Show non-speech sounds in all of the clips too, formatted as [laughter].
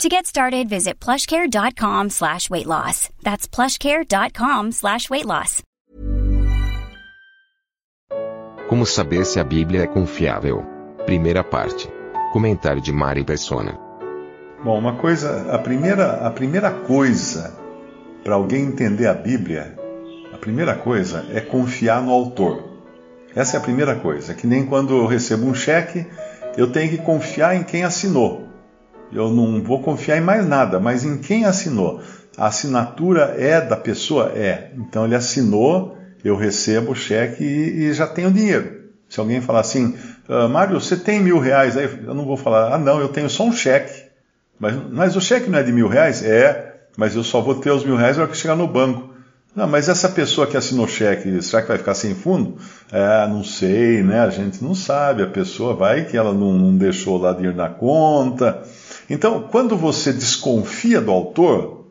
To get started, visit plushcare.com slash weight loss. That's plushcare.com slash weight loss. Como saber se a Bíblia é confiável? Primeira parte. Comentário de Mari Persona. Bom, uma coisa, a primeira, a primeira coisa para alguém entender a Bíblia, a primeira coisa é confiar no autor. Essa é a primeira coisa. É que nem quando eu recebo um cheque, eu tenho que confiar em quem assinou. Eu não vou confiar em mais nada, mas em quem assinou. A assinatura é da pessoa? É. Então ele assinou, eu recebo o cheque e, e já tenho dinheiro. Se alguém falar assim, ah, Mário, você tem mil reais aí? Eu não vou falar, ah não, eu tenho só um cheque. Mas, mas o cheque não é de mil reais? É, mas eu só vou ter os mil reais na hora que chegar no banco. Não, mas essa pessoa que assinou cheque, será que vai ficar sem fundo? É, não sei, né? A gente não sabe. A pessoa vai que ela não, não deixou lá dinheiro na conta. Então, quando você desconfia do autor,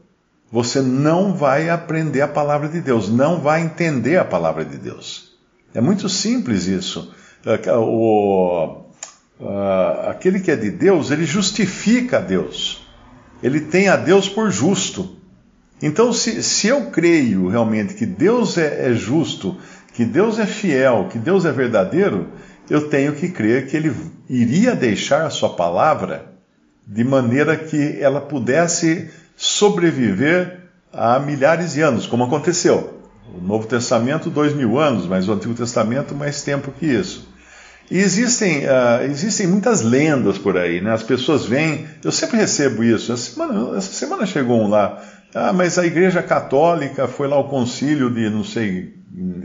você não vai aprender a palavra de Deus, não vai entender a palavra de Deus. É muito simples isso. O, aquele que é de Deus, ele justifica a Deus. Ele tem a Deus por justo. Então, se, se eu creio realmente que Deus é, é justo, que Deus é fiel, que Deus é verdadeiro, eu tenho que crer que Ele iria deixar a Sua palavra de maneira que ela pudesse sobreviver a milhares de anos, como aconteceu. O Novo Testamento, dois mil anos, mas o Antigo Testamento, mais tempo que isso. E existem, uh, existem muitas lendas por aí, né? As pessoas vêm, eu sempre recebo isso. Essa semana, essa semana chegou um lá, ah, mas a Igreja Católica foi lá ao concílio de, não sei,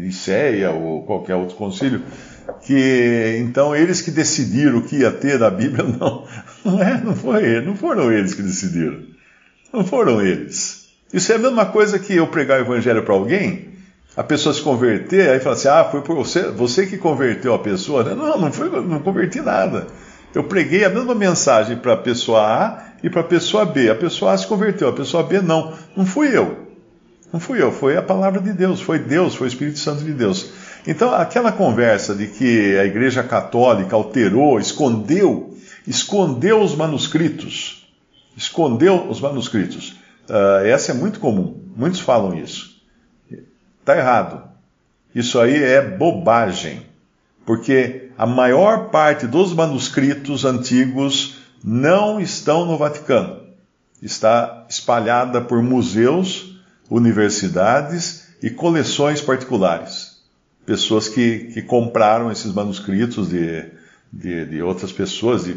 Iceia ou qualquer outro concílio, que então eles que decidiram o que ia ter da Bíblia, [laughs] não, não é, não foi, não foram eles que decidiram, não foram eles. Isso é a mesma coisa que eu pregar o evangelho para alguém, a pessoa se converter, aí fala assim, ah, foi por você, você que converteu a pessoa. Não, não foi, não converti nada. Eu preguei a mesma mensagem para a pessoa A e para a pessoa B. A pessoa A se converteu, a pessoa B não. Não fui eu. Não fui eu, foi a palavra de Deus, foi Deus, foi o Espírito Santo de Deus. Então, aquela conversa de que a Igreja Católica alterou, escondeu, escondeu os manuscritos, escondeu os manuscritos, uh, essa é muito comum, muitos falam isso. Está errado. Isso aí é bobagem, porque a maior parte dos manuscritos antigos não estão no Vaticano. Está espalhada por museus, universidades e coleções particulares pessoas que, que compraram esses manuscritos de, de, de, outras pessoas, de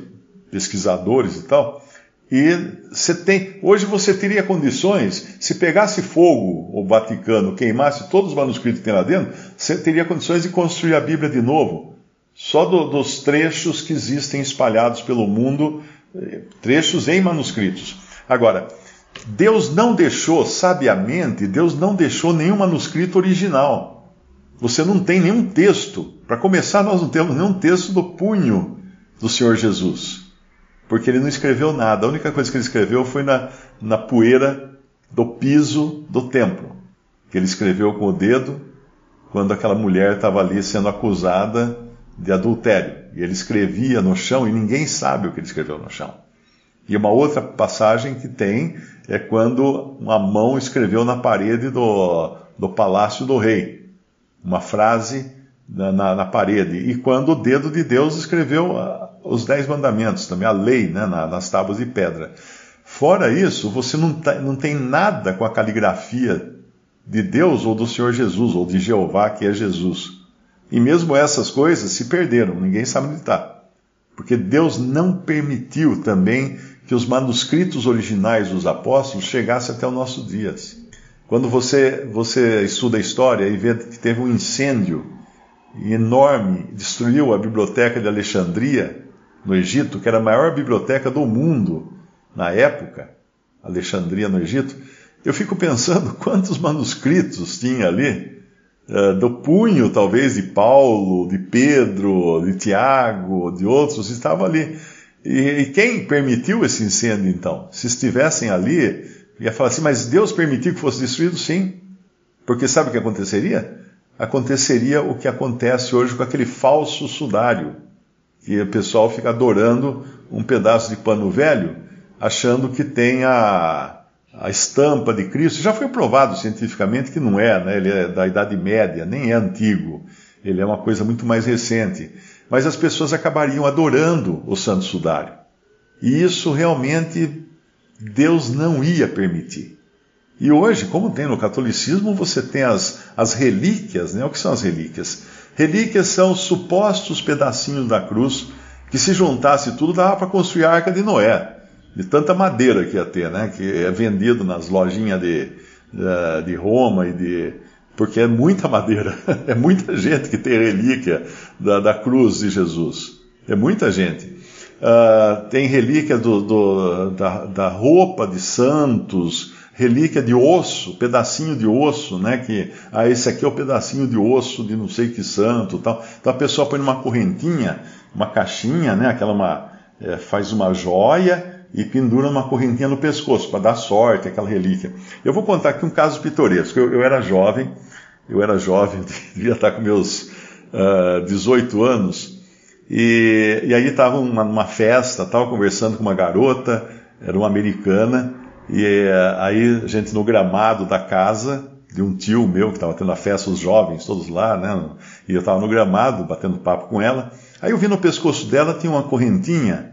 pesquisadores e tal. E você tem, hoje você teria condições, se pegasse fogo o Vaticano, queimasse todos os manuscritos que tem lá dentro, você teria condições de construir a Bíblia de novo, só do, dos trechos que existem espalhados pelo mundo, eh, trechos em manuscritos. Agora, Deus não deixou, sabiamente, Deus não deixou nenhum manuscrito original. Você não tem nenhum texto. Para começar, nós não temos nenhum texto do punho do Senhor Jesus. Porque ele não escreveu nada. A única coisa que ele escreveu foi na, na poeira do piso do templo. Que ele escreveu com o dedo quando aquela mulher estava ali sendo acusada de adultério. E ele escrevia no chão e ninguém sabe o que ele escreveu no chão. E uma outra passagem que tem é quando uma mão escreveu na parede do, do palácio do rei uma frase na, na, na, parede. E quando o dedo de Deus escreveu uh, os dez mandamentos, também a lei, né, na, nas tábuas de pedra. Fora isso, você não, tá, não tem nada com a caligrafia de Deus ou do Senhor Jesus, ou de Jeová, que é Jesus. E mesmo essas coisas se perderam, ninguém sabe onde está. Porque Deus não permitiu também que os manuscritos originais dos apóstolos chegassem até os nossos dias. Quando você, você estuda a história e vê que teve um incêndio enorme, destruiu a biblioteca de Alexandria, no Egito, que era a maior biblioteca do mundo na época, Alexandria no Egito, eu fico pensando [laughs] quantos manuscritos tinha ali uh, do punho, talvez, de Paulo, de Pedro, de Tiago, de outros, estava ali. E quem permitiu esse incêndio, então? Se estivessem ali, ia falar assim, mas Deus permitiu que fosse destruído? Sim. Porque sabe o que aconteceria? Aconteceria o que acontece hoje com aquele falso sudário, que o pessoal fica adorando um pedaço de pano velho, achando que tem a, a estampa de Cristo. Já foi provado cientificamente que não é, né? ele é da Idade Média, nem é antigo, ele é uma coisa muito mais recente. Mas as pessoas acabariam adorando o Santo Sudário. E isso realmente Deus não ia permitir. E hoje, como tem no catolicismo, você tem as, as relíquias, né? O que são as relíquias? Relíquias são supostos pedacinhos da cruz que se juntasse tudo dava para construir a Arca de Noé, de tanta madeira que ia ter, né? Que é vendido nas lojinhas de, de, Roma e de porque é muita madeira, [laughs] é muita gente que tem relíquia da, da cruz de Jesus, é muita gente. Uh, tem relíquia do, do, da, da roupa de santos, relíquia de osso, pedacinho de osso, né? Que ah, esse aqui é o pedacinho de osso de não sei que santo, tal. Então a pessoa põe numa correntinha, uma caixinha, né? Aquela uma é, faz uma joia e pendura uma correntinha no pescoço para dar sorte, aquela relíquia. Eu vou contar aqui um caso pitoresco. Eu, eu era jovem, eu era jovem, [laughs] devia estar com meus uh, ah, 18 anos. E, e aí estava numa, festa, estava conversando com uma garota, era uma americana, e eh, aí a gente no gramado da casa de um tio meu que estava tendo a festa, os jovens todos lá, né? E eu estava no gramado batendo papo com ela. Aí eu vi no pescoço dela tinha uma correntinha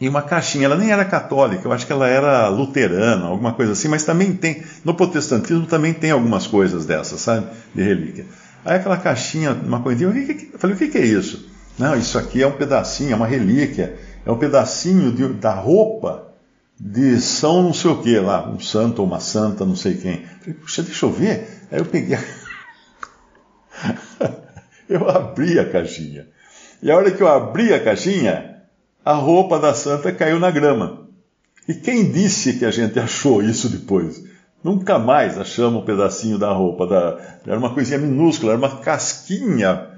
e uma caixinha. Ela nem era católica, eu acho que ela era luterana, alguma coisa assim, mas também tem, no protestantismo também tem algumas coisas dessas, sabe? De relíquia. Aí aquela caixinha, uma correntinha, eu falei, o que, que é isso? Não, isso aqui é um pedacinho, é uma relíquia, é um pedacinho de, da roupa de São não sei o que lá, um santo ou uma santa, não sei quem. falei, puxa, deixa eu ver. Aí eu peguei. [laughs] eu abri a caixinha. E a hora que eu abri a caixinha, a roupa da santa caiu na grama. E quem disse que a gente achou isso depois? Nunca mais achamos um pedacinho da roupa. Da... Era uma coisinha minúscula, era uma casquinha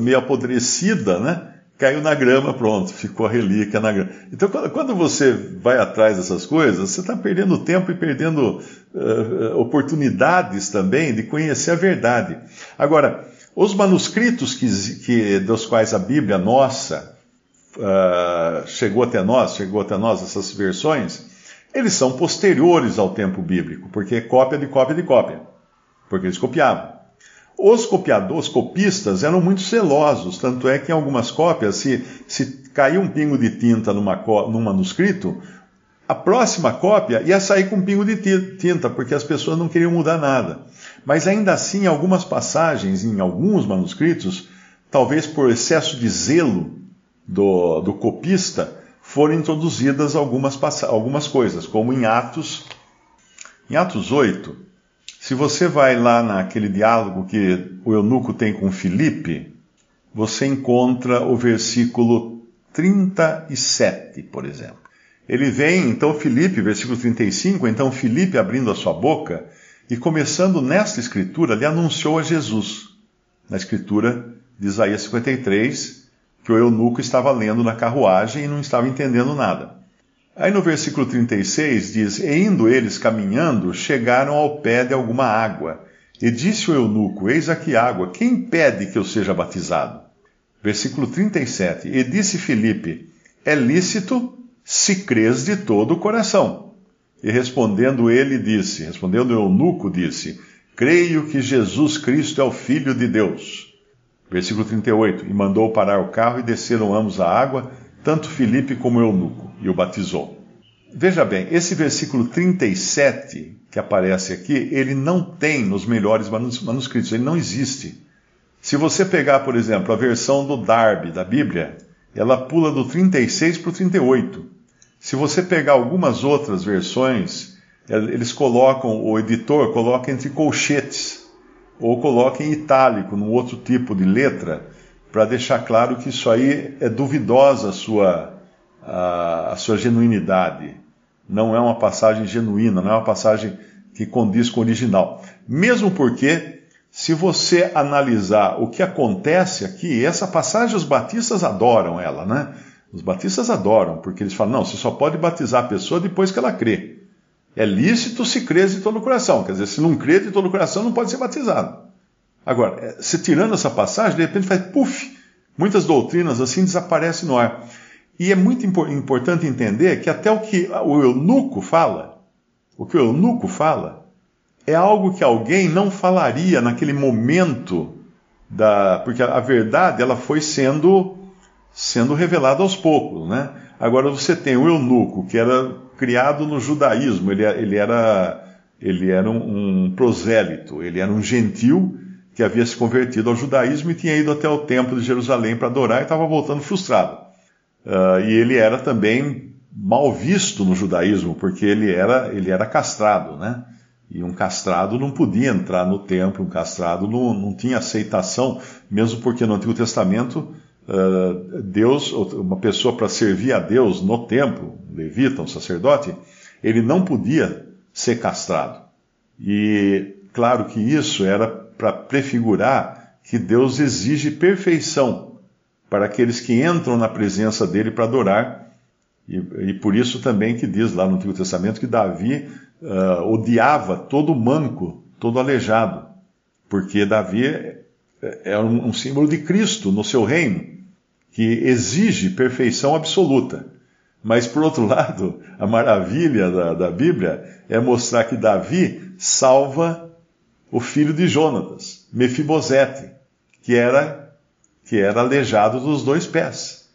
meio apodrecida, né? Caiu na grama, pronto, ficou a relíquia na grama. Então, quando você vai atrás dessas coisas, você está perdendo tempo e perdendo uh, oportunidades também de conhecer a verdade. Agora, os manuscritos que, que, dos quais a Bíblia nossa uh, chegou até nós, chegou até nós essas versões, eles são posteriores ao tempo bíblico, porque é cópia de cópia de cópia, porque eles copiavam. Os copiadores, os copistas eram muito celosos, tanto é que em algumas cópias, se, se um pingo de tinta numa, num manuscrito, a próxima cópia ia sair com um pingo de tinta, porque as pessoas não queriam mudar nada. Mas ainda assim, algumas passagens, em alguns manuscritos, talvez por excesso de zelo do, do copista, foram introduzidas algumas, algumas coisas, como em Atos, em Atos 8, se você vai lá naquele diálogo que o eunuco tem com Filipe, você encontra o versículo 37, por exemplo. Ele vem, então, Filipe, versículo 35, então Filipe abrindo a sua boca e começando nesta escritura, lhe anunciou a Jesus. Na escritura de Isaías 53, que o eunuco estava lendo na carruagem e não estava entendendo nada. Aí no versículo 36 diz: E indo eles caminhando, chegaram ao pé de alguma água. E disse o eunuco: Eis aqui água, quem impede que eu seja batizado? Versículo 37. E disse Filipe: É lícito se crês de todo o coração. E respondendo ele, disse: Respondendo o eunuco, disse: Creio que Jesus Cristo é o Filho de Deus. Versículo 38. E mandou parar o carro e desceram ambos a água tanto Filipe como eunuco, e o batizou. Veja bem, esse versículo 37 que aparece aqui, ele não tem nos melhores manuscritos, ele não existe. Se você pegar, por exemplo, a versão do Darby da Bíblia, ela pula do 36 para o 38. Se você pegar algumas outras versões, eles colocam, o editor coloca entre colchetes, ou coloca em itálico, num outro tipo de letra, para deixar claro que isso aí é duvidosa a sua, a, a, sua genuinidade. Não é uma passagem genuína, não é uma passagem que condiz com o original. Mesmo porque, se você analisar o que acontece aqui, essa passagem os batistas adoram ela, né? Os batistas adoram, porque eles falam, não, você só pode batizar a pessoa depois que ela crê. É lícito se crer de todo o coração. Quer dizer, se não crê de todo o coração, não pode ser batizado. Agora, é, se tirando essa passagem, de repente faz puf, muitas doutrinas assim desaparecem no ar. E é muito importante entender que até o que o eunuco fala, o que o eunuco fala, é algo que alguém não falaria naquele momento da, porque a verdade ela foi sendo sendo revelada aos poucos, né? Agora você tem o eunuco que era criado no judaísmo, ele, ele era ele era um, um prosélito, ele era um gentil que havia se convertido ao judaísmo e tinha ido até o templo de Jerusalém para adorar e estava voltando frustrado. Uh, e ele era também mal visto no judaísmo, porque ele era, ele era castrado, né? E um castrado não podia entrar no templo, um castrado não, não tinha aceitação, mesmo porque no Antigo Testamento, uh, Deus, uma pessoa para servir a Deus no templo, um levita, um sacerdote, ele não podia ser castrado. E claro que isso era para prefigurar que Deus exige perfeição para aqueles que entram na presença dele para adorar. E, e, por isso também que diz lá no Antigo Testamento que Davi uh, odiava todo manco, todo aleijado, porque Davi é, é um, um símbolo de Cristo no seu reino, que exige perfeição absoluta. Mas, por outro lado, a maravilha da, da Bíblia é mostrar que Davi salva o filho de Jonatas, Mefibosete, que era que era aleijado dos dois pés.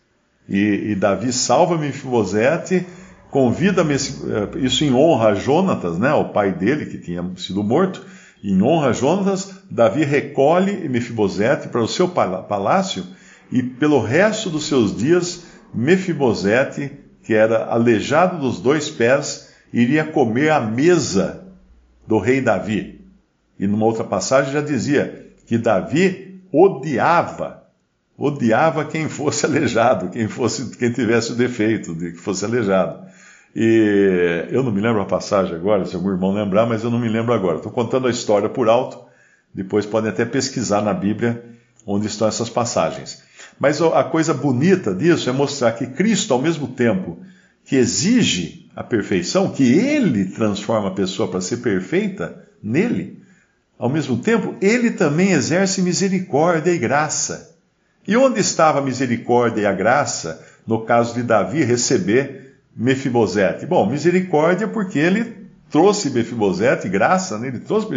E, e Davi salva Mefibosete, convida eh, isso em honra a Jonatas, né, o pai dele que tinha sido morto, em honra a Jonatas, Davi recolhe Mefibosete para o seu palácio e pelo resto dos seus dias Mefibosete, que era aleijado dos dois pés, iria comer à mesa do rei Davi. E numa outra passagem já dizia que Davi odiava odiava quem fosse [laughs] aleijado, quem fosse quem tivesse o defeito de que fosse aleijado. E eu não me lembro a passagem agora, se algum irmão lembrar, mas eu não me lembro agora. Estou contando a história por alto, depois podem até pesquisar na Bíblia onde estão essas passagens. Mas a coisa bonita disso é mostrar que Cristo, ao mesmo tempo que exige a perfeição, que Ele transforma a pessoa para ser perfeita nele, ao mesmo tempo, Ele também exerce misericórdia e graça. E onde estava a misericórdia e a graça, no caso de Davi receber Mefibosete? Bom, misericórdia porque ele trouxe Mefibosete, graça, né? ele trouxe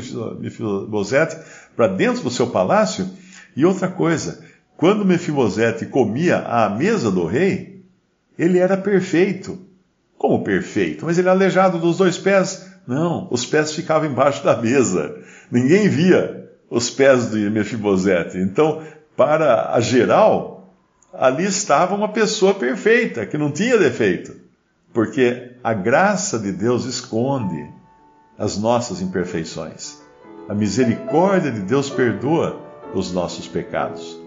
Mefibosete para dentro do seu palácio. E outra coisa, quando Mefibosete comia à mesa do rei, ele era perfeito. Como perfeito? Mas ele aleijado dos dois pés? Não, os pés ficavam embaixo da mesa. Ninguém via os pés de Mefibosete. Então, para a geral, ali estava uma pessoa perfeita, que não tinha defeito. Porque a graça de Deus esconde as nossas imperfeições. A misericórdia de Deus perdoa os nossos pecados.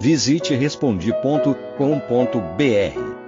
Visite respondi.com.br.